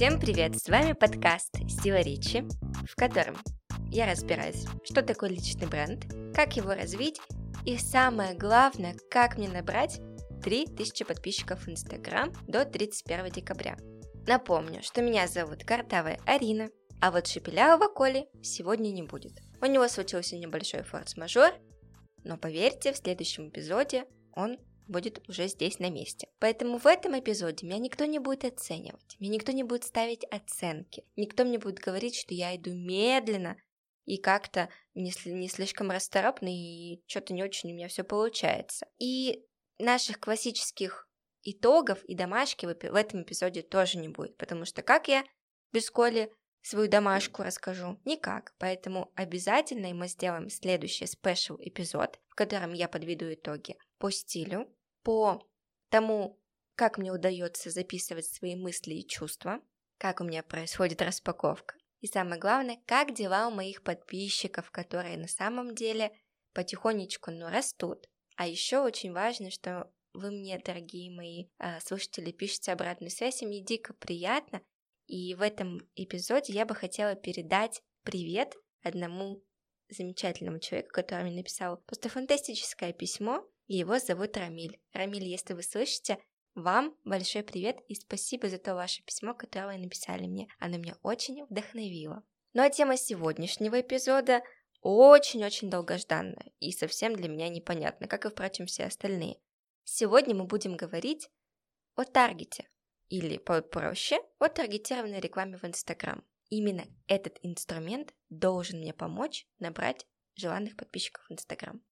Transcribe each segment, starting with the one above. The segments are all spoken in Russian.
Всем привет! С вами подкаст «Сила речи», в котором я разбираюсь, что такое личный бренд, как его развить и самое главное, как мне набрать 3000 подписчиков в Инстаграм до 31 декабря. Напомню, что меня зовут Картавая Арина, а вот Шепелявого Коли сегодня не будет. У него случился небольшой форс-мажор, но поверьте, в следующем эпизоде он будет уже здесь на месте. Поэтому в этом эпизоде меня никто не будет оценивать, мне никто не будет ставить оценки, никто мне будет говорить, что я иду медленно и как-то не, не слишком расторопно и что-то не очень у меня все получается. И наших классических итогов и домашки в этом эпизоде тоже не будет, потому что как я без Коли свою домашку расскажу? Никак. Поэтому обязательно мы сделаем следующий спешл эпизод, в котором я подведу итоги по стилю, по тому, как мне удается записывать свои мысли и чувства, как у меня происходит распаковка. И самое главное, как дела у моих подписчиков, которые на самом деле потихонечку, но растут. А еще очень важно, что вы мне, дорогие мои э, слушатели, пишете обратную связь, и мне дико приятно. И в этом эпизоде я бы хотела передать привет одному замечательному человеку, который мне написал просто фантастическое письмо, его зовут Рамиль. Рамиль, если вы слышите, вам большой привет и спасибо за то ваше письмо, которое вы написали мне. Оно меня очень вдохновило. Ну а тема сегодняшнего эпизода очень-очень долгожданная и совсем для меня непонятна, как и, впрочем, все остальные. Сегодня мы будем говорить о таргете, или проще, о таргетированной рекламе в Инстаграм. Именно этот инструмент должен мне помочь набрать желанных подписчиков в Инстаграм.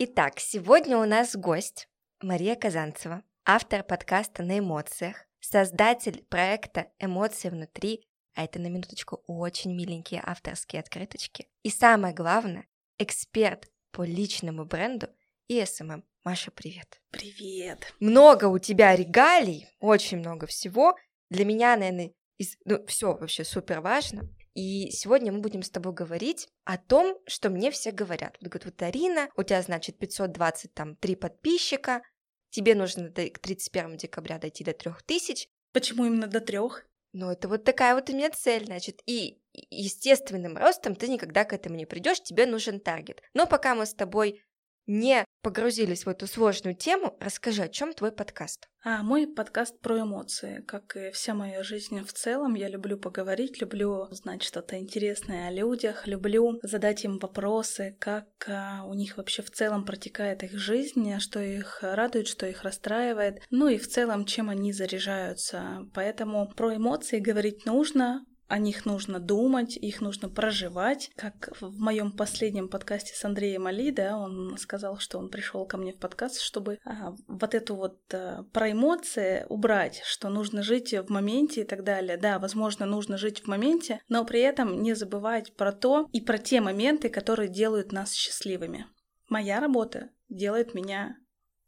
Итак, сегодня у нас гость Мария Казанцева, автор подкаста «На эмоциях», создатель проекта «Эмоции внутри», а это на минуточку очень миленькие авторские открыточки. И самое главное, эксперт по личному бренду и СММ. Эм эм. Маша, привет. Привет. Много у тебя регалий, очень много всего. Для меня, наверное, из... ну, все вообще супер важно. И сегодня мы будем с тобой говорить о том, что мне все говорят. Вот говорят, вот Арина, у тебя, значит, 520 там три подписчика, тебе нужно к 31 декабря дойти до 3000. Почему именно до трех? Ну, это вот такая вот у меня цель, значит. И естественным ростом ты никогда к этому не придешь, тебе нужен таргет. Но пока мы с тобой не погрузились в эту сложную тему, расскажи, о чем твой подкаст? А, мой подкаст про эмоции. Как и вся моя жизнь в целом, я люблю поговорить, люблю узнать что-то интересное о людях, люблю задать им вопросы, как а, у них вообще в целом протекает их жизнь, что их радует, что их расстраивает, ну и в целом, чем они заряжаются. Поэтому про эмоции говорить нужно, о них нужно думать, их нужно проживать. Как в моем последнем подкасте с Андреем Али, да, он сказал, что он пришел ко мне в подкаст, чтобы а, вот эту вот а, про эмоции убрать, что нужно жить в моменте и так далее. Да, возможно, нужно жить в моменте, но при этом не забывать про то и про те моменты, которые делают нас счастливыми. Моя работа делает меня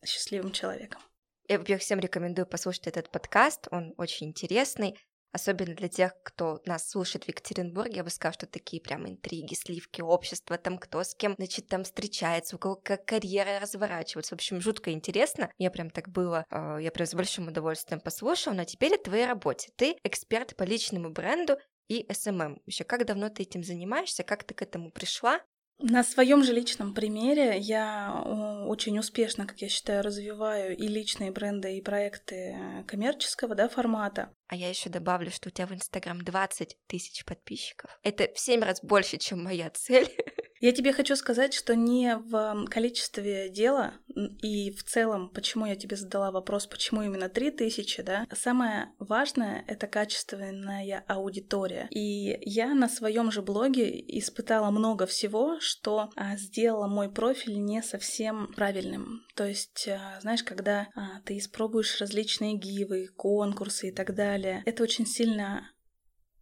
счастливым человеком. Я, во-первых, всем рекомендую послушать этот подкаст, он очень интересный особенно для тех, кто нас слушает в Екатеринбурге, я бы сказала, что такие прям интриги, сливки общества, там кто с кем, значит, там встречается, у кого как карьера разворачивается. В общем, жутко интересно. Мне прям так было, а, я прям с большим удовольствием послушала, но теперь о твоей работе. Ты эксперт по личному бренду и SMM. Еще как давно ты этим занимаешься, как ты к этому пришла? На своем же личном примере я очень успешно, как я считаю, развиваю и личные бренды, и проекты коммерческого да, формата. А я еще добавлю, что у тебя в Инстаграм 20 тысяч подписчиков. Это в 7 раз больше, чем моя цель. Я тебе хочу сказать, что не в количестве дела и в целом, почему я тебе задала вопрос, почему именно 3000, да, самое важное — это качественная аудитория. И я на своем же блоге испытала много всего, что а, сделало мой профиль не совсем правильным. То есть, а, знаешь, когда а, ты испробуешь различные гивы, конкурсы и так далее, это очень сильно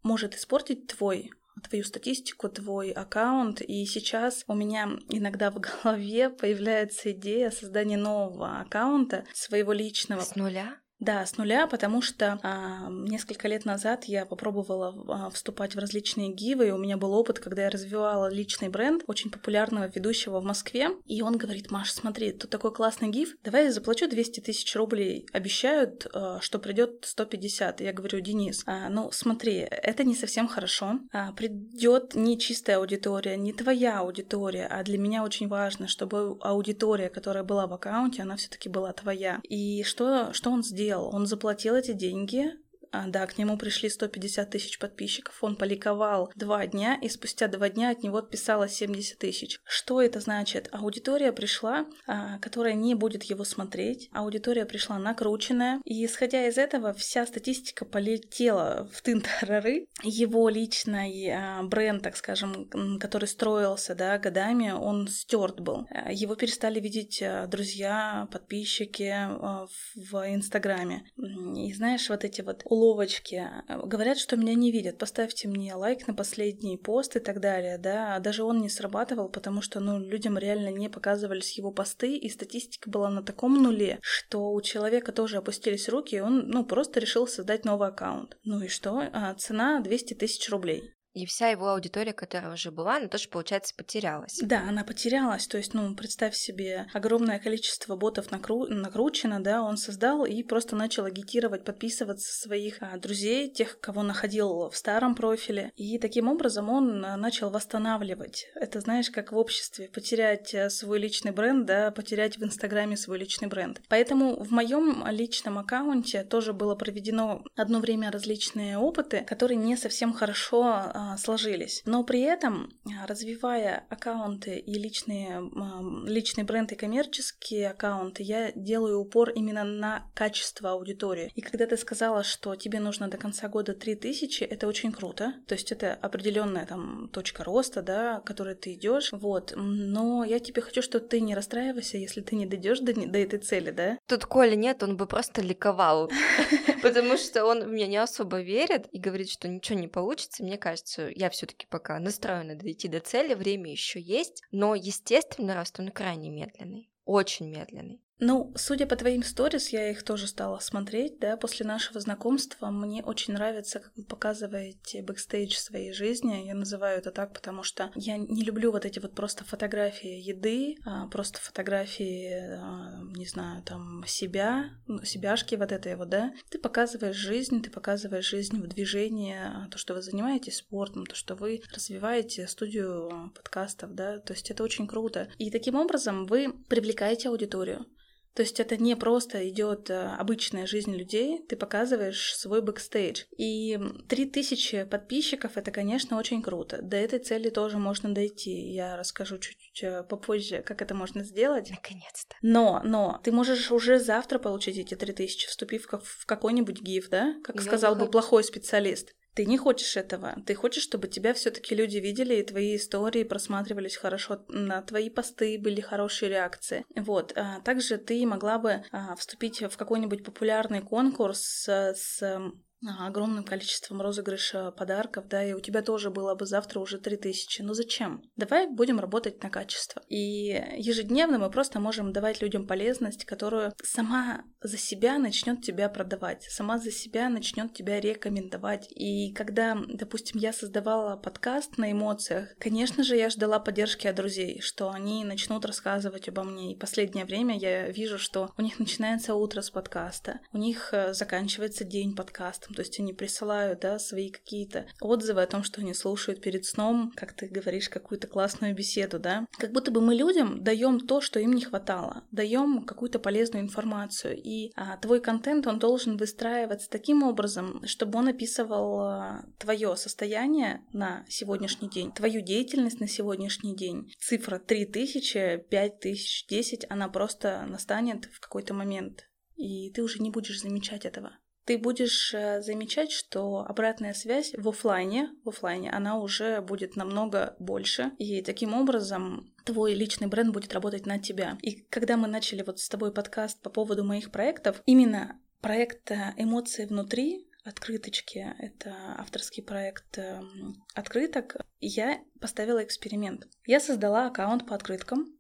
может испортить твой твою статистику, твой аккаунт, и сейчас у меня иногда в голове появляется идея создания нового аккаунта, своего личного. С нуля? Да, с нуля, потому что а, несколько лет назад я попробовала а, вступать в различные гивы, и у меня был опыт, когда я развивала личный бренд очень популярного ведущего в Москве, и он говорит, Маш, смотри, тут такой классный гив, давай я заплачу 200 тысяч рублей, обещают, а, что придет 150. Я говорю, Денис, а, ну смотри, это не совсем хорошо, а, придет не чистая аудитория, не твоя аудитория, а для меня очень важно, чтобы аудитория, которая была в аккаунте, она все-таки была твоя. И что, что он сделал? Сделал? Он заплатил эти деньги, а, да, к нему пришли 150 тысяч подписчиков, он поликовал два дня, и спустя два дня от него отписалось 70 тысяч. Что это значит? Аудитория пришла, а, которая не будет его смотреть, аудитория пришла накрученная, и исходя из этого вся статистика полетела в тынтарары. Его личный а, бренд, так скажем, который строился да, годами, он стерт был. А, его перестали видеть а, друзья, подписчики а, в Инстаграме. И знаешь, вот эти вот уловочки. Говорят, что меня не видят. Поставьте мне лайк на последний пост и так далее, да. Даже он не срабатывал, потому что, ну, людям реально не показывались его посты, и статистика была на таком нуле, что у человека тоже опустились руки, и он, ну, просто решил создать новый аккаунт. Ну и что? А, цена 200 тысяч рублей. И вся его аудитория, которая уже была, она тоже, получается, потерялась. Да, она потерялась. То есть, ну, представь себе, огромное количество ботов накру... накручено, да, он создал и просто начал агитировать, подписываться своих а, друзей, тех, кого находил в старом профиле. И таким образом он а, начал восстанавливать. Это, знаешь, как в обществе, потерять а, свой личный бренд, да, потерять в Инстаграме свой личный бренд. Поэтому в моем личном аккаунте тоже было проведено одно время различные опыты, которые не совсем хорошо а, сложились. Но при этом, а, развивая аккаунты и личные, а, личный бренд и коммерческие аккаунты, я делаю упор именно на качество аудитории. И когда ты сказала, что тебе нужно до конца года 3000, это очень круто. То есть это определенная там точка роста, да, к которой ты идешь. Вот. Но я тебе хочу, что ты не расстраивайся, если ты не дойдешь до, до этой цели, да? Тут Коля нет, он бы просто ликовал. Потому что он в меня не особо верит и говорит, что ничего не получится. Мне кажется, я все-таки пока настроена дойти до цели, время еще есть, но естественно рост он крайне медленный, очень медленный. Ну, судя по твоим сторис, я их тоже стала смотреть, да, после нашего знакомства. Мне очень нравится, как вы показываете бэкстейдж своей жизни. Я называю это так, потому что я не люблю вот эти вот просто фотографии еды, а просто фотографии, а, не знаю, там, себя, ну, себяшки вот этой вот, да. Ты показываешь жизнь, ты показываешь жизнь в движении, а, то, что вы занимаетесь спортом, то, что вы развиваете студию подкастов, да, то есть это очень круто. И таким образом вы привлекаете аудиторию. То есть это не просто идет э, обычная жизнь людей, ты показываешь свой бэкстейдж. И 3000 подписчиков это, конечно, очень круто. До этой цели тоже можно дойти. Я расскажу чуть-чуть э, попозже, как это можно сделать. Наконец-то. Но, но, ты можешь уже завтра получить эти 3000, вступив в какой-нибудь гив, да? Как Я сказал бы плохой специалист. Ты не хочешь этого. Ты хочешь, чтобы тебя все-таки люди видели, и твои истории просматривались хорошо, на твои посты были хорошие реакции. Вот. А также ты могла бы а, вступить в какой-нибудь популярный конкурс с огромным количеством розыгрыша подарков, да, и у тебя тоже было бы завтра уже 3000. Ну зачем? Давай будем работать на качество. И ежедневно мы просто можем давать людям полезность, которую сама за себя начнет тебя продавать, сама за себя начнет тебя рекомендовать. И когда, допустим, я создавала подкаст на эмоциях, конечно же, я ждала поддержки от друзей, что они начнут рассказывать обо мне. И последнее время я вижу, что у них начинается утро с подкаста, у них э, заканчивается день подкаста, то есть они присылают, да, свои какие-то отзывы о том, что они слушают перед сном, как ты говоришь, какую-то классную беседу, да. Как будто бы мы людям даем то, что им не хватало, даем какую-то полезную информацию, и а, твой контент, он должен выстраиваться таким образом, чтобы он описывал а, твое состояние на сегодняшний день, твою деятельность на сегодняшний день. Цифра 3000, 5000, 10, она просто настанет в какой-то момент, и ты уже не будешь замечать этого ты будешь э, замечать, что обратная связь в офлайне, в офлайне, она уже будет намного больше, и таким образом твой личный бренд будет работать на тебя. И когда мы начали вот с тобой подкаст по поводу моих проектов, именно проект э, «Эмоции внутри», открыточки. Это авторский проект эм, открыток. Я поставила эксперимент. Я создала аккаунт по открыткам,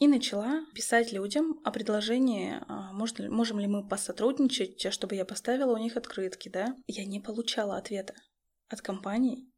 И начала писать людям о предложении, а, можно, можем ли мы посотрудничать, чтобы я поставила у них открытки, да. Я не получала ответа от компании,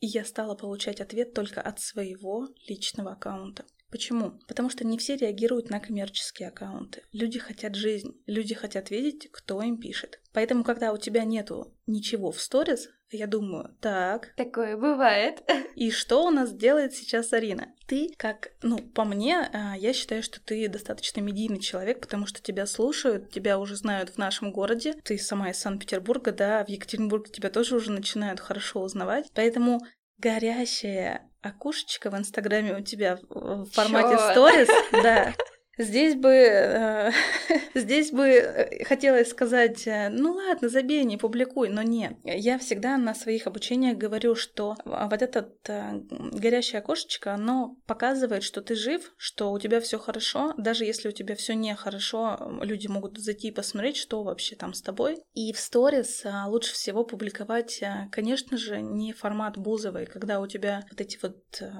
и я стала получать ответ только от своего личного аккаунта. Почему? Потому что не все реагируют на коммерческие аккаунты. Люди хотят жизнь, люди хотят видеть, кто им пишет. Поэтому, когда у тебя нету ничего в сторис, я думаю, так. Такое бывает. И что у нас делает сейчас Арина? Ты, как, ну, по мне, а, я считаю, что ты достаточно медийный человек, потому что тебя слушают, тебя уже знают в нашем городе. Ты сама из Санкт-Петербурга, да, в Екатеринбурге тебя тоже уже начинают хорошо узнавать. Поэтому горящее окошечко в Инстаграме у тебя в формате сторис, да, Здесь бы, э, здесь бы э, хотелось сказать, э, ну ладно, забей, не публикуй, но нет. Я всегда на своих обучениях говорю, что вот это э, горящее окошечко, оно показывает, что ты жив, что у тебя все хорошо, даже если у тебя все нехорошо, люди могут зайти и посмотреть, что вообще там с тобой. И в сторис э, лучше всего публиковать, э, конечно же, не формат Бузовой, когда у тебя вот эти вот э,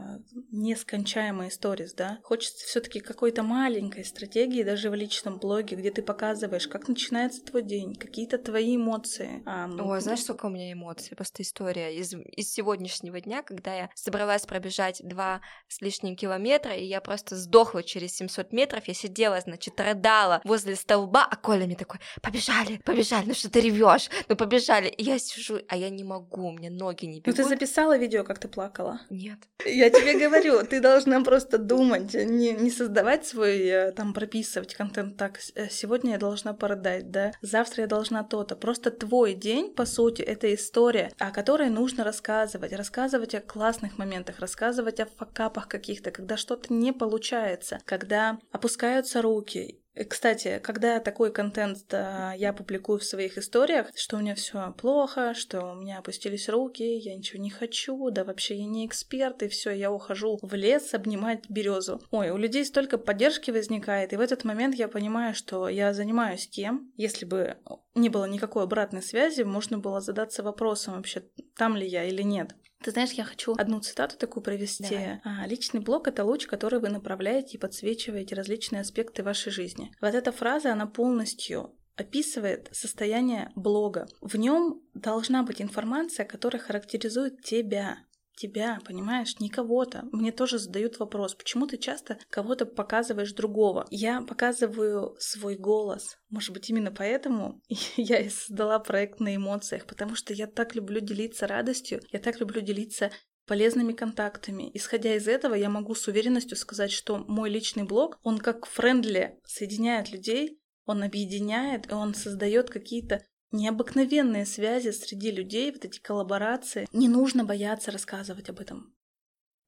нескончаемые сторис, да. Хочется все-таки какой-то маленький маленькой стратегии, даже в личном блоге, где ты показываешь, как начинается твой день, какие-то твои эмоции. А, ну, О, знаешь, сколько у меня эмоций? Просто история из, из сегодняшнего дня, когда я собралась пробежать два с лишним километра, и я просто сдохла через 700 метров, я сидела, значит, рыдала возле столба, а Коля мне такой, побежали, побежали, ну что ты ревешь, ну побежали. И я сижу, а я не могу, у меня ноги не бегут. Ну ты записала видео, как ты плакала? Нет. Я тебе говорю, ты должна просто думать, не, не создавать свой там прописывать контент так, э, сегодня я должна продать, да, завтра я должна то-то. Просто твой день, по сути, это история, о которой нужно рассказывать, рассказывать о классных моментах, рассказывать о факапах каких-то, когда что-то не получается, когда опускаются руки, кстати, когда такой контент да, я публикую в своих историях, что у меня все плохо, что у меня опустились руки, я ничего не хочу, да вообще я не эксперт, и все, я ухожу в лес обнимать березу. Ой, у людей столько поддержки возникает, и в этот момент я понимаю, что я занимаюсь тем, если бы не было никакой обратной связи, можно было задаться вопросом вообще, там ли я или нет. Ты знаешь, я хочу одну цитату такую провести. А, Личный блог — это луч, который вы направляете и подсвечиваете различные аспекты вашей жизни. Вот эта фраза, она полностью описывает состояние блога. В нем должна быть информация, которая характеризует тебя тебя, понимаешь, не кого-то. Мне тоже задают вопрос, почему ты часто кого-то показываешь другого? Я показываю свой голос. Может быть, именно поэтому я и создала проект на эмоциях, потому что я так люблю делиться радостью, я так люблю делиться полезными контактами. Исходя из этого, я могу с уверенностью сказать, что мой личный блог, он как френдли соединяет людей, он объединяет, и он создает какие-то необыкновенные связи среди людей, вот эти коллаборации. Не нужно бояться рассказывать об этом.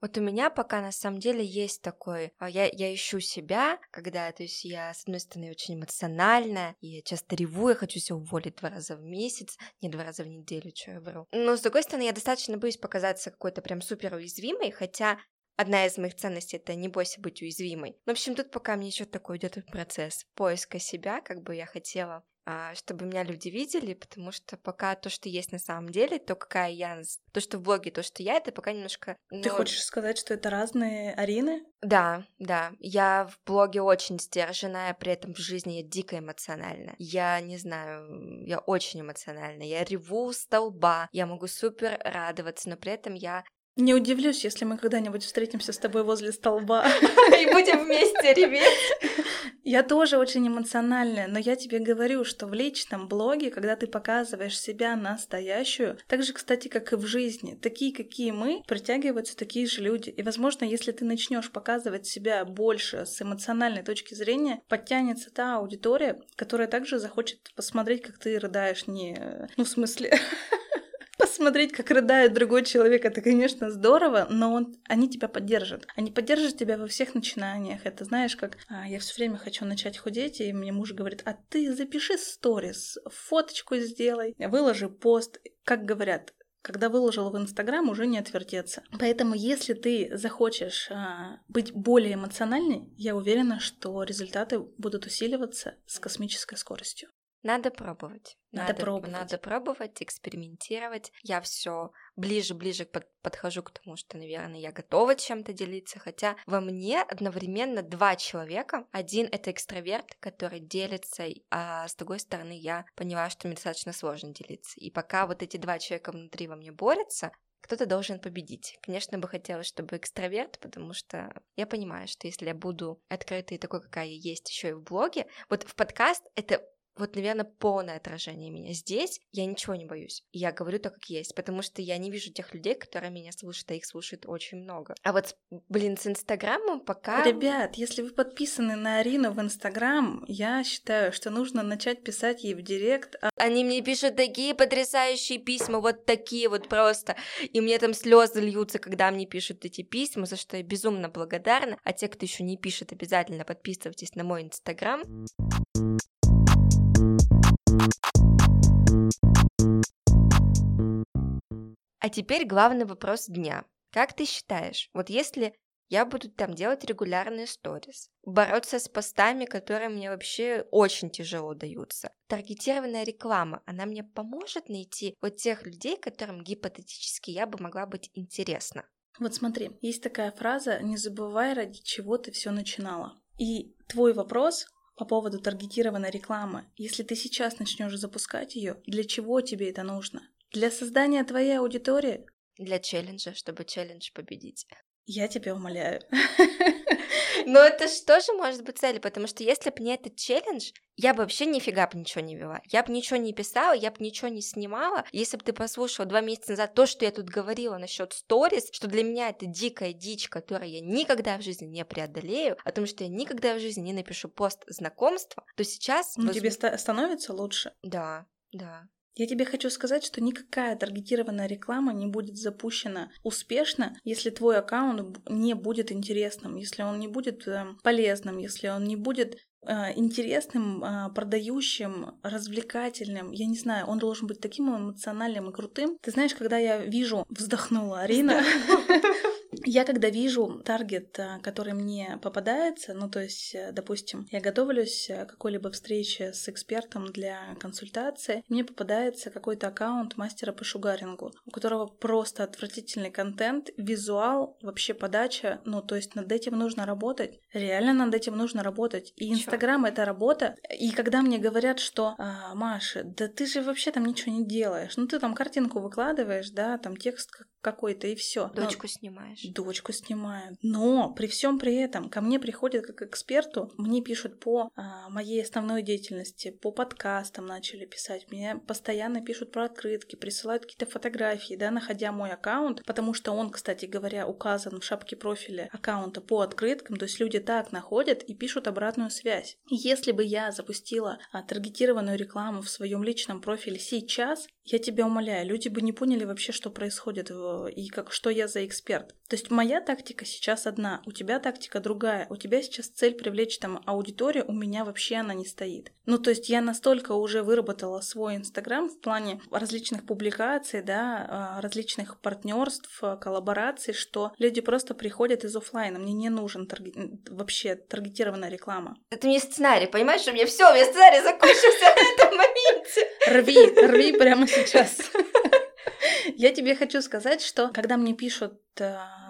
Вот у меня пока на самом деле есть такой, а, я, я ищу себя, когда, то есть я, с одной стороны, очень эмоциональная, и я часто реву, я хочу себя уволить два раза в месяц, не два раза в неделю, что я вру. Но, с другой стороны, я достаточно боюсь показаться какой-то прям супер уязвимой, хотя Одна из моих ценностей это не бойся быть уязвимой. В общем, тут пока мне еще такой идет процесс поиска себя, как бы я хотела чтобы меня люди видели, потому что пока то, что есть на самом деле, то какая я, то, что в блоге, то, что я, это пока немножко... Ну... Ты хочешь сказать, что это разные арены? Да, да. Я в блоге очень сдержанная, при этом в жизни я дико эмоциональна. Я не знаю, я очень эмоциональна. Я реву столба, я могу супер радоваться, но при этом я не удивлюсь, если мы когда-нибудь встретимся с тобой возле столба. И будем вместе реветь. Я тоже очень эмоциональная, но я тебе говорю, что в личном блоге, когда ты показываешь себя настоящую, так же, кстати, как и в жизни, такие, какие мы, притягиваются такие же люди. И, возможно, если ты начнешь показывать себя больше с эмоциональной точки зрения, подтянется та аудитория, которая также захочет посмотреть, как ты рыдаешь не... Ну, в смысле... Посмотреть, как рыдает другой человек, это, конечно, здорово, но он, они тебя поддержат. Они поддержат тебя во всех начинаниях. Это знаешь, как а, я все время хочу начать худеть, и мне муж говорит, а ты запиши сторис, фоточку сделай, выложи пост. Как говорят, когда выложила в Инстаграм, уже не отвертеться. Поэтому, если ты захочешь а, быть более эмоциональной, я уверена, что результаты будут усиливаться с космической скоростью. Надо пробовать. Надо, надо пробовать. Надо пробовать, экспериментировать. Я все ближе-ближе под, подхожу к тому, что, наверное, я готова чем-то делиться. Хотя во мне одновременно два человека. Один это экстраверт, который делится, а с другой стороны я поняла, что мне достаточно сложно делиться. И пока вот эти два человека внутри во мне борются, кто-то должен победить. Конечно, бы хотелось, чтобы экстраверт, потому что я понимаю, что если я буду открытой такой, какая я есть еще и в блоге, вот в подкаст это вот, наверное, полное отражение меня. Здесь я ничего не боюсь. Я говорю так, как есть, потому что я не вижу тех людей, которые меня слушают, а их слушает очень много. А вот, блин, с Инстаграмом пока... Ребят, если вы подписаны на Арину в Инстаграм, я считаю, что нужно начать писать ей в директ. А... Они мне пишут такие потрясающие письма, вот такие вот просто. И мне там слезы льются, когда мне пишут эти письма, за что я безумно благодарна. А те, кто еще не пишет, обязательно подписывайтесь на мой Инстаграм. А теперь главный вопрос дня. Как ты считаешь, вот если я буду там делать регулярные сторис, бороться с постами, которые мне вообще очень тяжело даются. Таргетированная реклама, она мне поможет найти вот тех людей, которым гипотетически я бы могла быть интересна. Вот смотри, есть такая фраза «не забывай, ради чего ты все начинала». И твой вопрос по поводу таргетированной рекламы. Если ты сейчас начнешь запускать ее, для чего тебе это нужно? Для создания твоей аудитории? Для челленджа, чтобы челлендж победить. Я тебя умоляю. Но это же тоже может быть цель, потому что если бы не этот челлендж, я бы вообще нифига бы ничего не вела. Я бы ничего не писала, я бы ничего не снимала. Если бы ты послушала два месяца назад то, что я тут говорила насчет сторис, что для меня это дикая дичь, которую я никогда в жизни не преодолею, о том, что я никогда в жизни не напишу пост знакомства, то сейчас... Ну, воз... тебе ста- становится лучше? Да, да. Я тебе хочу сказать, что никакая таргетированная реклама не будет запущена успешно, если твой аккаунт не будет интересным, если он не будет э, полезным, если он не будет э, интересным, э, продающим, развлекательным. Я не знаю, он должен быть таким эмоциональным и крутым. Ты знаешь, когда я вижу, вздохнула Арина, Я когда вижу таргет, э, который мне попадается, ну то есть, э, допустим, я готовлюсь к какой-либо встрече с экспертом для консультации, мне попадается какой-то аккаунт мастера по шугарингу, у которого просто отвратительный контент, визуал, вообще подача, ну то есть над этим нужно работать, реально над этим нужно работать. И Инстаграм — это работа. И когда мне говорят, что а, Маша, да ты же вообще там ничего не делаешь, ну ты там картинку выкладываешь, да, там текст какой-то и все. Дочку Но... снимаешь. Дочку снимаю. Но при всем при этом ко мне приходят как эксперту, мне пишут по а, моей основной деятельности, по подкастам начали писать, мне постоянно пишут про открытки, присылают какие-то фотографии, да, находя мой аккаунт, потому что он, кстати говоря, указан в шапке профиля аккаунта по открыткам, то есть люди так находят и пишут обратную связь. Если бы я запустила а, таргетированную рекламу в своем личном профиле сейчас, я тебя умоляю, люди бы не поняли вообще, что происходит и как, что я за эксперт. То есть моя тактика сейчас одна, у тебя тактика другая. У тебя сейчас цель привлечь там аудиторию, у меня вообще она не стоит. Ну, то есть я настолько уже выработала свой Инстаграм в плане различных публикаций, да, а, различных партнерств, коллабораций, что люди просто приходят из офлайна. Мне не нужен тарги... вообще таргетированная реклама. Это не сценарий, понимаешь? У меня все, у меня сценарий закончился в этом моменте. Рви, рви прямо сейчас. Я тебе хочу сказать, что когда мне пишут,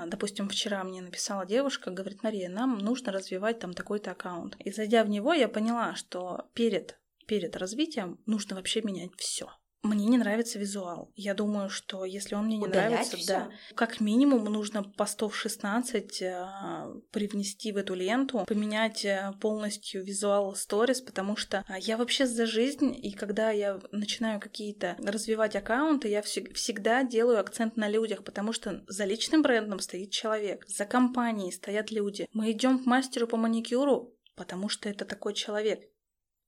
допустим, вчера мне написала девушка, говорит, Мария, нам нужно развивать там такой-то аккаунт. И зайдя в него, я поняла, что перед перед развитием нужно вообще менять все. Мне не нравится визуал. Я думаю, что если он мне не Удалять нравится, всё? да, как минимум нужно постов 16 э, привнести в эту ленту, поменять э, полностью визуал сторис, потому что э, я вообще за жизнь, и когда я начинаю какие-то развивать аккаунты, я вс- всегда делаю акцент на людях, потому что за личным брендом стоит человек, за компанией стоят люди. Мы идем к мастеру по маникюру, потому что это такой человек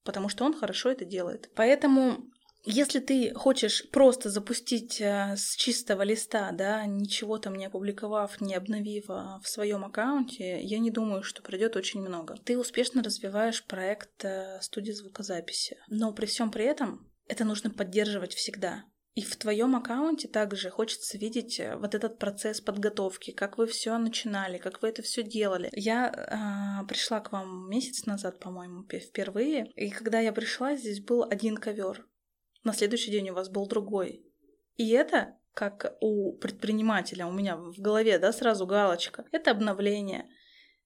потому что он хорошо это делает. Поэтому если ты хочешь просто запустить э, с чистого листа, да, ничего там не опубликовав, не обновив а, в своем аккаунте, я не думаю, что придет очень много. Ты успешно развиваешь проект э, студии звукозаписи. Но при всем при этом это нужно поддерживать всегда. И в твоем аккаунте также хочется видеть э, вот этот процесс подготовки, как вы все начинали, как вы это все делали. Я э, пришла к вам месяц назад, по-моему, впервые, и когда я пришла, здесь был один ковер. На следующий день у вас был другой. И это как у предпринимателя, у меня в голове, да, сразу галочка. Это обновление,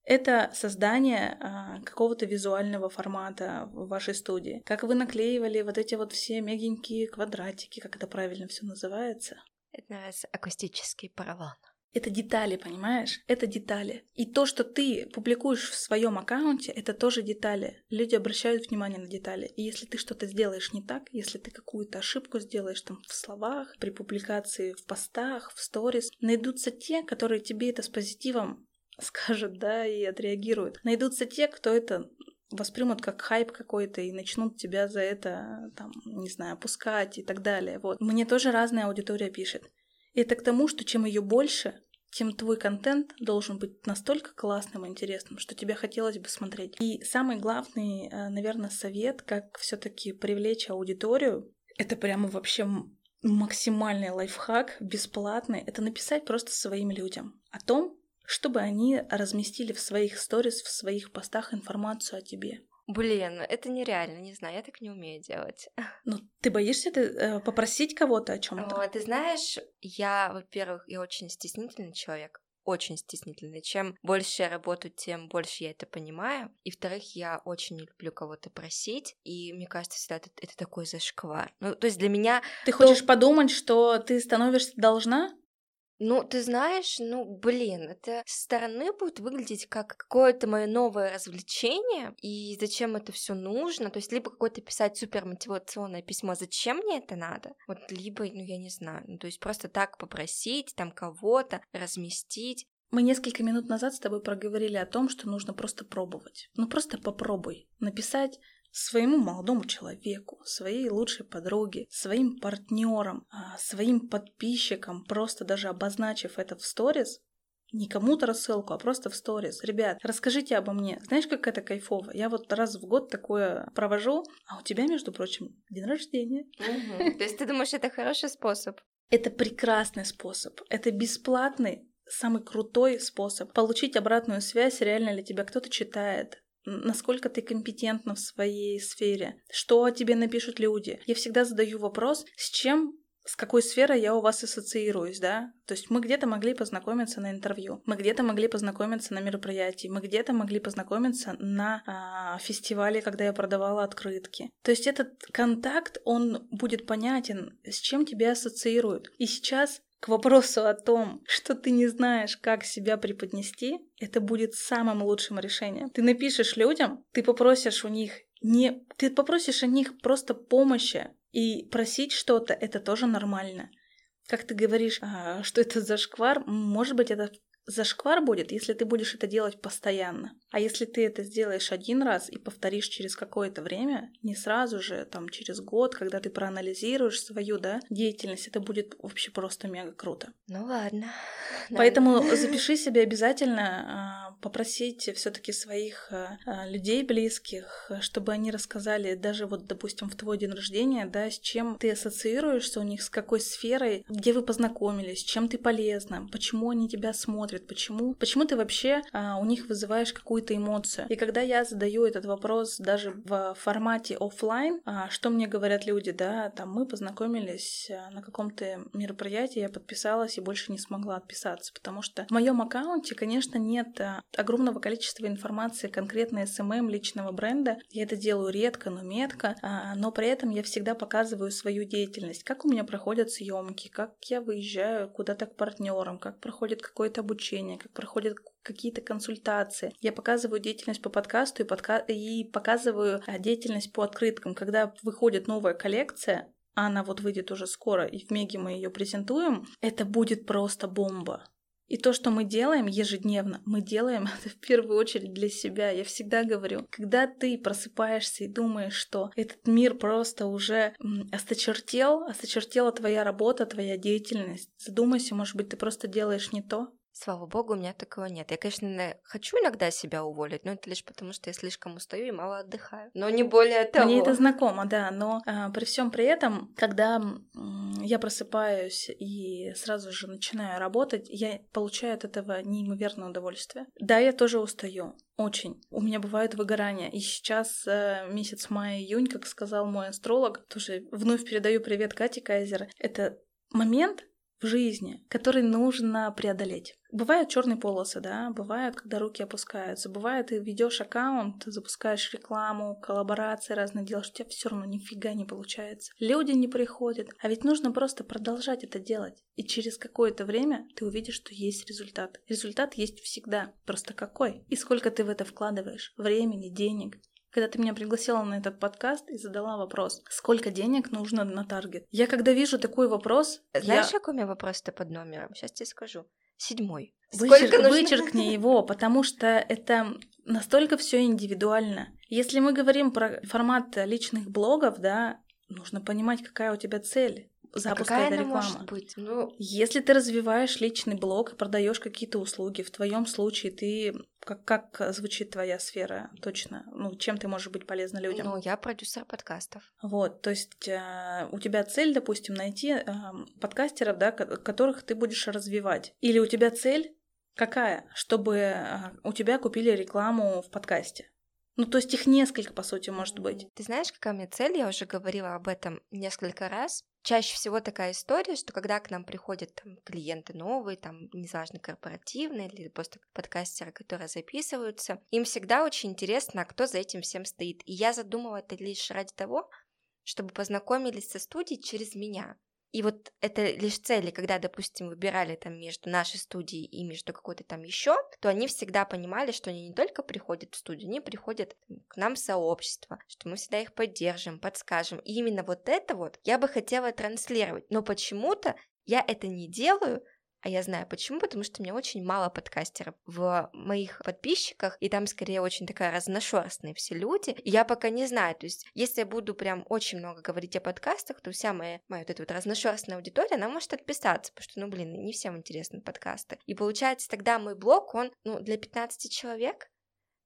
это создание а, какого-то визуального формата в вашей студии. Как вы наклеивали вот эти вот все мягенькие квадратики, как это правильно все называется? Это называется акустический поролон. Это детали, понимаешь? Это детали. И то, что ты публикуешь в своем аккаунте, это тоже детали. Люди обращают внимание на детали. И если ты что-то сделаешь не так, если ты какую-то ошибку сделаешь там в словах, при публикации в постах, в сторис, найдутся те, которые тебе это с позитивом скажут, да, и отреагируют. Найдутся те, кто это воспримут как хайп какой-то и начнут тебя за это, там, не знаю, опускать и так далее. Вот. Мне тоже разная аудитория пишет. Это к тому, что чем ее больше, тем твой контент должен быть настолько классным и интересным, что тебе хотелось бы смотреть. И самый главный, э, наверное, совет, как все-таки привлечь аудиторию, это прямо вообще максимальный лайфхак, бесплатный, это написать просто своим людям о том, чтобы они разместили в своих сторис, в своих постах информацию о тебе. Блин, это нереально, не знаю, я так не умею делать. Ну, ты боишься ты, э, попросить кого-то о чем-то? Ты знаешь, я, во-первых, я очень стеснительный человек, очень стеснительный. Чем больше я работаю, тем больше я это понимаю. И, во-вторых, я очень не люблю кого-то просить, и мне кажется, всегда это, это такой зашквар. Ну, то есть для меня... Ты то... хочешь подумать, что ты становишься должна? Ну, ты знаешь, ну, блин, это со стороны будет выглядеть как какое-то мое новое развлечение, и зачем это все нужно, то есть либо какое-то писать супер мотивационное письмо, зачем мне это надо, вот, либо, ну, я не знаю, ну, то есть просто так попросить, там, кого-то разместить, мы несколько минут назад с тобой проговорили о том, что нужно просто пробовать. Ну просто попробуй написать своему молодому человеку, своей лучшей подруге, своим партнерам, а, своим подписчикам, просто даже обозначив это в сторис, не кому-то рассылку, а просто в сторис. Ребят, расскажите обо мне. Знаешь, как это кайфово? Я вот раз в год такое провожу, а у тебя, между прочим, день рождения. То есть ты думаешь, это хороший способ? Это прекрасный способ. Это бесплатный, самый крутой способ получить обратную связь, реально ли тебя кто-то читает, насколько ты компетентна в своей сфере, что о тебе напишут люди. Я всегда задаю вопрос, с чем с какой сферой я у вас ассоциируюсь, да? То есть мы где-то могли познакомиться на интервью, мы где-то могли познакомиться на мероприятии, мы где-то могли познакомиться на а, фестивале, когда я продавала открытки. То есть этот контакт, он будет понятен, с чем тебя ассоциируют. И сейчас к вопросу о том, что ты не знаешь, как себя преподнести, это будет самым лучшим решением. Ты напишешь людям, ты попросишь у них не... Ты попросишь у них просто помощи, и просить что-то — это тоже нормально. Как ты говоришь, а, что это за шквар, может быть, это Зашквар будет, если ты будешь это делать постоянно. А если ты это сделаешь один раз и повторишь через какое-то время, не сразу же, там через год, когда ты проанализируешь свою да, деятельность, это будет вообще просто мега круто. Ну ладно. Поэтому запиши себе обязательно а, попросить все-таки своих а, а, людей близких, чтобы они рассказали даже вот, допустим, в твой день рождения, да, с чем ты ассоциируешься у них, с какой сферой, где вы познакомились, чем ты полезна, почему они тебя смотрят почему, почему ты вообще а, у них вызываешь какую-то эмоцию. И когда я задаю этот вопрос даже в формате офлайн, что мне говорят люди, да, там мы познакомились на каком-то мероприятии, я подписалась и больше не смогла отписаться, потому что в моем аккаунте, конечно, нет огромного количества информации конкретно SMM личного бренда. Я это делаю редко, но метко, а, но при этом я всегда показываю свою деятельность, как у меня проходят съемки, как я выезжаю куда-то к партнерам, как проходит какое-то обучение как проходят какие-то консультации. Я показываю деятельность по подкасту и, подка... и показываю а, деятельность по открыткам. Когда выходит новая коллекция, а она вот выйдет уже скоро, и в Меге мы ее презентуем, это будет просто бомба. И то, что мы делаем ежедневно, мы делаем это в первую очередь для себя. Я всегда говорю, когда ты просыпаешься и думаешь, что этот мир просто уже осточертел, осточертела твоя работа, твоя деятельность, задумайся, может быть, ты просто делаешь не то, Слава богу, у меня такого нет. Я, конечно, хочу иногда себя уволить, но это лишь потому, что я слишком устаю и мало отдыхаю. Но не более того. Мне это знакомо, да, но а, при всем при этом, когда м, я просыпаюсь и сразу же начинаю работать, я получаю от этого неимоверное удовольствие. Да, я тоже устаю. Очень. У меня бывают выгорания. И сейчас э, месяц май-июнь, как сказал мой астролог, тоже вновь передаю привет Кате Кайзер. Это момент, в жизни, который нужно преодолеть. Бывают черные полосы, да, бывают, когда руки опускаются, бывает, ты ведешь аккаунт, запускаешь рекламу, коллаборации разные делаешь, у тебя все равно нифига не получается. Люди не приходят, а ведь нужно просто продолжать это делать. И через какое-то время ты увидишь, что есть результат. Результат есть всегда, просто какой? И сколько ты в это вкладываешь? Времени, денег, когда ты меня пригласила на этот подкаст и задала вопрос, сколько денег нужно на таргет. Я когда вижу такой вопрос... Знаешь, я... какой у меня вопрос-то под номером? Сейчас тебе скажу. Седьмой. Вычер... нужно... Вычеркни его, потому что это настолько все индивидуально. Если мы говорим про формат личных блогов, да, нужно понимать, какая у тебя цель запуска а этой рекламы. Может быть? Ну... Если ты развиваешь личный блог и продаешь какие-то услуги, в твоем случае ты как, как звучит твоя сфера точно? Ну, чем ты можешь быть полезна людям? Ну, я продюсер подкастов. Вот, то есть э, у тебя цель, допустим, найти э, подкастеров, да, которых ты будешь развивать. Или у тебя цель какая? Чтобы э, у тебя купили рекламу в подкасте. Ну, то есть их несколько, по сути, может быть. Ты знаешь, какая у меня цель? Я уже говорила об этом несколько раз. Чаще всего такая история, что когда к нам приходят там, клиенты новые, там, неважно, корпоративные или просто подкастеры, которые записываются, им всегда очень интересно, а кто за этим всем стоит. И я задумала это лишь ради того, чтобы познакомились со студией через меня. И вот это лишь цели, когда, допустим, выбирали там между нашей студией и между какой-то там еще, то они всегда понимали, что они не только приходят в студию, они приходят к нам в сообщество, что мы всегда их поддержим, подскажем. И именно вот это вот я бы хотела транслировать. Но почему-то я это не делаю, а я знаю почему, потому что у меня очень мало подкастеров в моих подписчиках, и там скорее очень такая разношерстные все люди. И я пока не знаю, то есть если я буду прям очень много говорить о подкастах, то вся моя, моя вот эта вот разношерстная аудитория, она может отписаться, потому что, ну, блин, не всем интересны подкасты. И получается, тогда мой блог, он, ну, для 15 человек,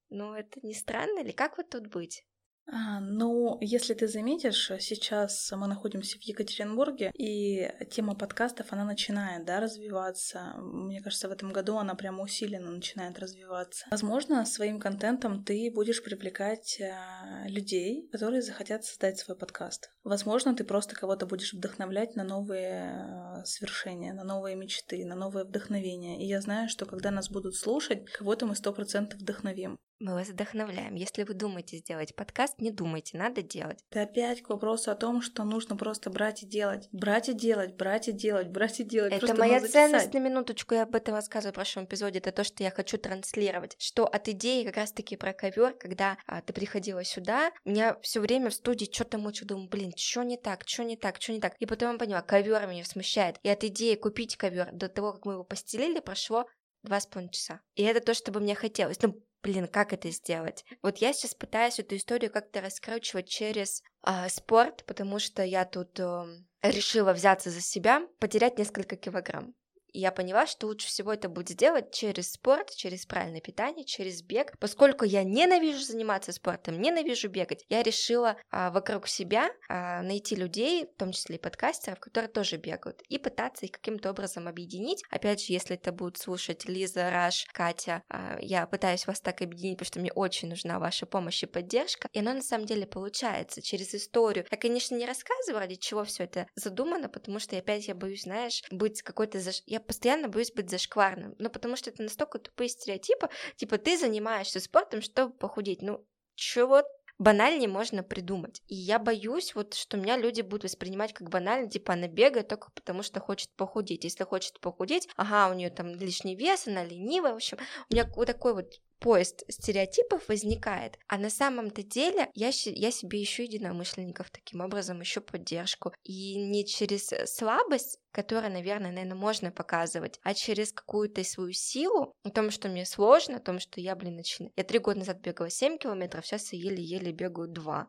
ну, это не странно или как вот тут быть? А, ну, если ты заметишь, сейчас мы находимся в Екатеринбурге, и тема подкастов, она начинает, да, развиваться. Мне кажется, в этом году она прямо усиленно начинает развиваться. Возможно, своим контентом ты будешь привлекать а, людей, которые захотят создать свой подкаст. Возможно, ты просто кого-то будешь вдохновлять на новые а, свершения, на новые мечты, на новое вдохновение. И я знаю, что когда нас будут слушать, кого-то мы сто процентов вдохновим. Мы вас вдохновляем. Если вы думаете сделать подкаст, не думайте, надо делать. Это опять к вопросу о том, что нужно просто брать и делать. Брать и делать, брать и делать, брать и делать. Это моя ценность на минуточку, я об этом рассказываю в прошлом эпизоде. Это то, что я хочу транслировать. Что от идеи как раз-таки про ковер, когда а, ты приходила сюда, меня все время в студии что-то мучил, думаю, блин, что не так, что не так, что не так. И потом я поняла, ковер меня смущает. И от идеи купить ковер до того, как мы его постелили, прошло два с половиной часа. И это то, что бы мне хотелось. Ну, блин, как это сделать? Вот я сейчас пытаюсь эту историю как-то раскручивать через э, спорт, потому что я тут э, решила взяться за себя, потерять несколько килограмм. И я поняла, что лучше всего это будет сделать через спорт, через правильное питание, через бег. Поскольку я ненавижу заниматься спортом, ненавижу бегать, я решила а, вокруг себя а, найти людей, в том числе и подкастеров, которые тоже бегают, и пытаться их каким-то образом объединить. Опять же, если это будут слушать Лиза, Раш, Катя, а, я пытаюсь вас так объединить, потому что мне очень нужна ваша помощь и поддержка. И оно на самом деле получается через историю. Я, конечно, не рассказываю, ради чего все это задумано, потому что опять я боюсь, знаешь, быть какой-то... Заш... Я постоянно боюсь быть зашкварным. Ну, потому что это настолько тупые стереотипы. Типа, ты занимаешься спортом, чтобы похудеть. Ну, чего банальнее можно придумать. И я боюсь, вот, что меня люди будут воспринимать как банально, типа она бегает только потому, что хочет похудеть. Если хочет похудеть, ага, у нее там лишний вес, она ленивая, в общем, у меня вот такой вот поезд стереотипов возникает, а на самом-то деле я, я себе ищу единомышленников таким образом, еще поддержку. И не через слабость, которую, наверное, наверное, можно показывать, а через какую-то свою силу, о том, что мне сложно, о том, что я, блин, начинаю. Я три года назад бегала 7 километров, сейчас я еле-еле бегаю 2.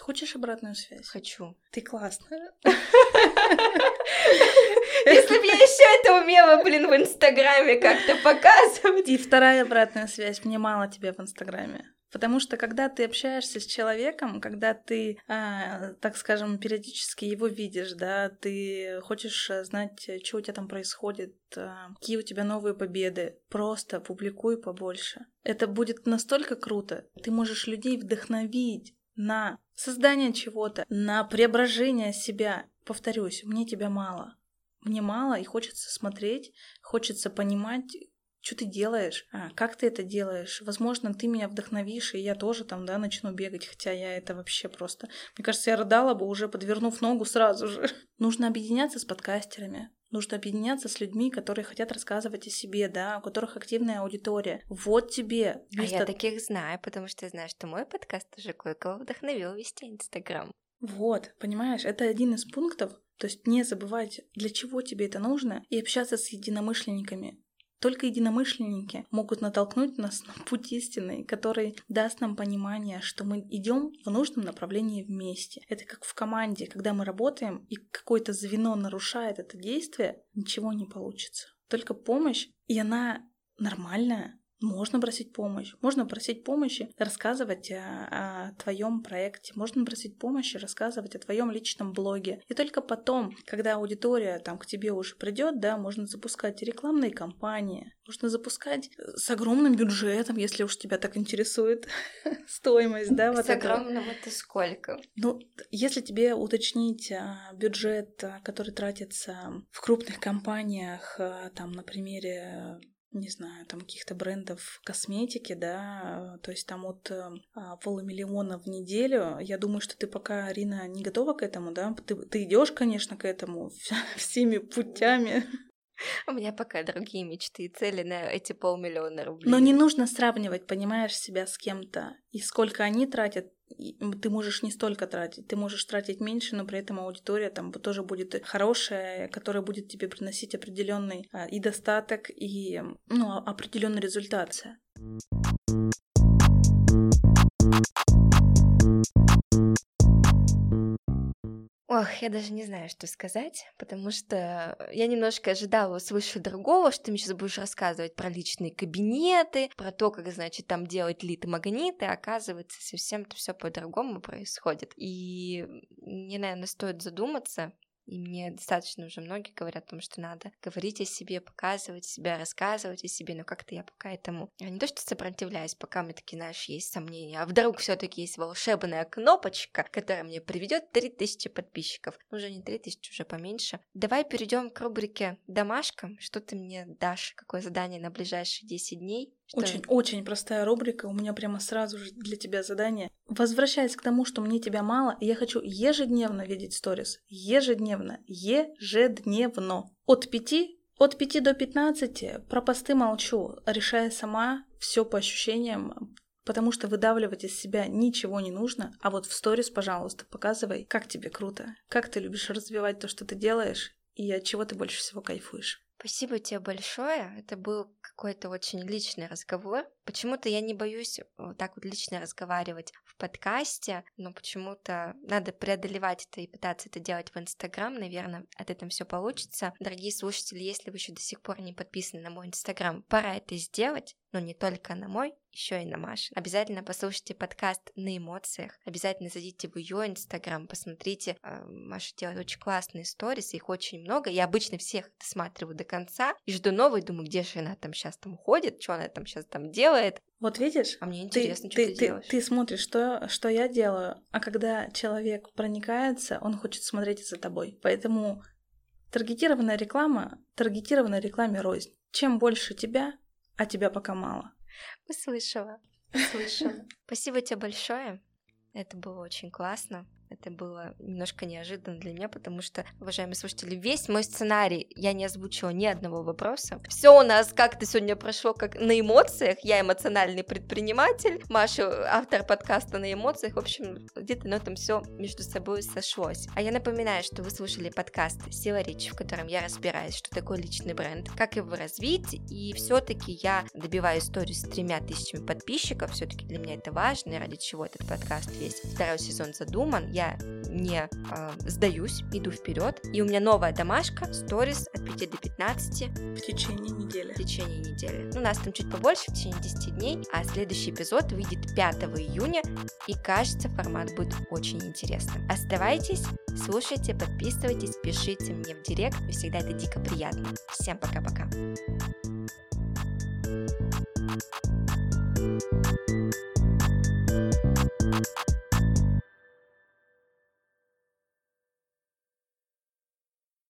Хочешь обратную связь? Хочу. Ты классная. Если бы я еще это умела, блин, в Инстаграме как-то показывать. И вторая обратная связь. Мне мало тебя в Инстаграме. Потому что когда ты общаешься с человеком, когда ты, а, так скажем, периодически его видишь, да, ты хочешь э, знать, что у тебя там происходит, а, какие у тебя новые победы, просто публикуй побольше. Это будет настолько круто. Ты можешь людей вдохновить на создание чего-то, на преображение себя. Повторюсь, мне тебя мало. Мне мало, и хочется смотреть, хочется понимать, что ты делаешь, а, как ты это делаешь. Возможно, ты меня вдохновишь, и я тоже там, да, начну бегать, хотя я это вообще просто... Мне кажется, я рыдала бы уже, подвернув ногу сразу же. Нужно объединяться с подкастерами. Нужно объединяться с людьми, которые хотят рассказывать о себе, да, у которых активная аудитория. Вот тебе. Вместо... А я таких знаю, потому что я знаю, что мой подкаст уже кое-кого вдохновил вести Инстаграм. Вот, понимаешь, это один из пунктов. То есть не забывать, для чего тебе это нужно, и общаться с единомышленниками. Только единомышленники могут натолкнуть нас на путь истины, который даст нам понимание, что мы идем в нужном направлении вместе. Это как в команде, когда мы работаем, и какое-то звено нарушает это действие, ничего не получится. Только помощь, и она нормальная, можно просить помощь. Можно просить помощи, рассказывать о, о твоем проекте. Можно просить помощи, рассказывать о твоем личном блоге. И только потом, когда аудитория там к тебе уже придет, да, можно запускать рекламные кампании. Можно запускать с огромным бюджетом, если уж тебя так интересует стоимость, да, вот С огромным это сколько? Ну, если тебе уточнить а, бюджет, который тратится в крупных компаниях, там, на примере не знаю, там каких-то брендов косметики, да, то есть там от а, полумиллиона в неделю. Я думаю, что ты пока, Арина, не готова к этому, да? Ты, ты идешь, конечно, к этому всеми путями. У меня пока другие мечты и цели на эти полмиллиона рублей. Но не нужно сравнивать, понимаешь, себя с кем-то. И сколько они тратят, ты можешь не столько тратить, ты можешь тратить меньше, но при этом аудитория там тоже будет хорошая, которая будет тебе приносить определенный а, и достаток, и ну, определенный результат. Ох, я даже не знаю, что сказать, потому что я немножко ожидала услышать другого, что ты мне сейчас будешь рассказывать про личные кабинеты, про то, как, значит, там делать литы-магниты, а оказывается, совсем то все по-другому происходит. И мне, наверное, стоит задуматься, и мне достаточно уже многие говорят о том, что надо говорить о себе, показывать себя, рассказывать о себе, но как-то я пока этому я не то что сопротивляюсь, пока мне такие, знаешь, есть сомнения, а вдруг все таки есть волшебная кнопочка, которая мне приведет 3000 подписчиков. Ну, уже не 3000, уже поменьше. Давай перейдем к рубрике «Домашка». Что ты мне дашь? Какое задание на ближайшие 10 дней? Очень, очень простая рубрика. У меня прямо сразу же для тебя задание. Возвращаясь к тому, что мне тебя мало, я хочу ежедневно видеть сторис. Ежедневно. Ежедневно. От пяти от 5 до 15 про посты молчу, решая сама все по ощущениям, потому что выдавливать из себя ничего не нужно, а вот в сторис, пожалуйста, показывай, как тебе круто, как ты любишь развивать то, что ты делаешь, и от чего ты больше всего кайфуешь. Спасибо тебе большое. Это был какой-то очень личный разговор. Почему-то я не боюсь вот так вот лично разговаривать в подкасте, но почему-то надо преодолевать это и пытаться это делать в Инстаграм. Наверное, от этого все получится. Дорогие слушатели, если вы еще до сих пор не подписаны на мой Инстаграм, пора это сделать но не только на мой, еще и на Маш. Обязательно послушайте подкаст на эмоциях, обязательно зайдите в ее инстаграм, посмотрите, э, Маша делает очень классные сторис, их очень много, я обычно всех досматриваю до конца и жду новой, думаю, где же она там сейчас там ходит, что она там сейчас там делает. Вот видишь? А мне интересно, ты, что ты, ты, делаешь. Ты смотришь, что, что я делаю, а когда человек проникается, он хочет смотреть за тобой. Поэтому таргетированная реклама, таргетированная рекламе рознь. Чем больше тебя, а тебя пока мало. Услышала, услышала. Спасибо тебе большое. Это было очень классно. Это было немножко неожиданно для меня, потому что, уважаемые слушатели, весь мой сценарий я не озвучила ни одного вопроса. Все у нас как-то сегодня прошло как на эмоциях. Я эмоциональный предприниматель, Маша автор подкаста на эмоциях. В общем, где-то на этом все между собой сошлось. А я напоминаю, что вы слушали подкаст Сила речи, в котором я разбираюсь, что такое личный бренд, как его развить, и все-таки я добиваю историю с тремя тысячами подписчиков. Все-таки для меня это важно, и ради чего этот подкаст весь второй сезон задуман я не э, сдаюсь, иду вперед, и у меня новая домашка, сторис от 5 до 15. В течение недели. В течение недели. Ну, нас там чуть побольше, в течение 10 дней, а следующий эпизод выйдет 5 июня, и кажется, формат будет очень интересным. Оставайтесь, слушайте, подписывайтесь, пишите мне в директ, и всегда это дико приятно. Всем пока-пока.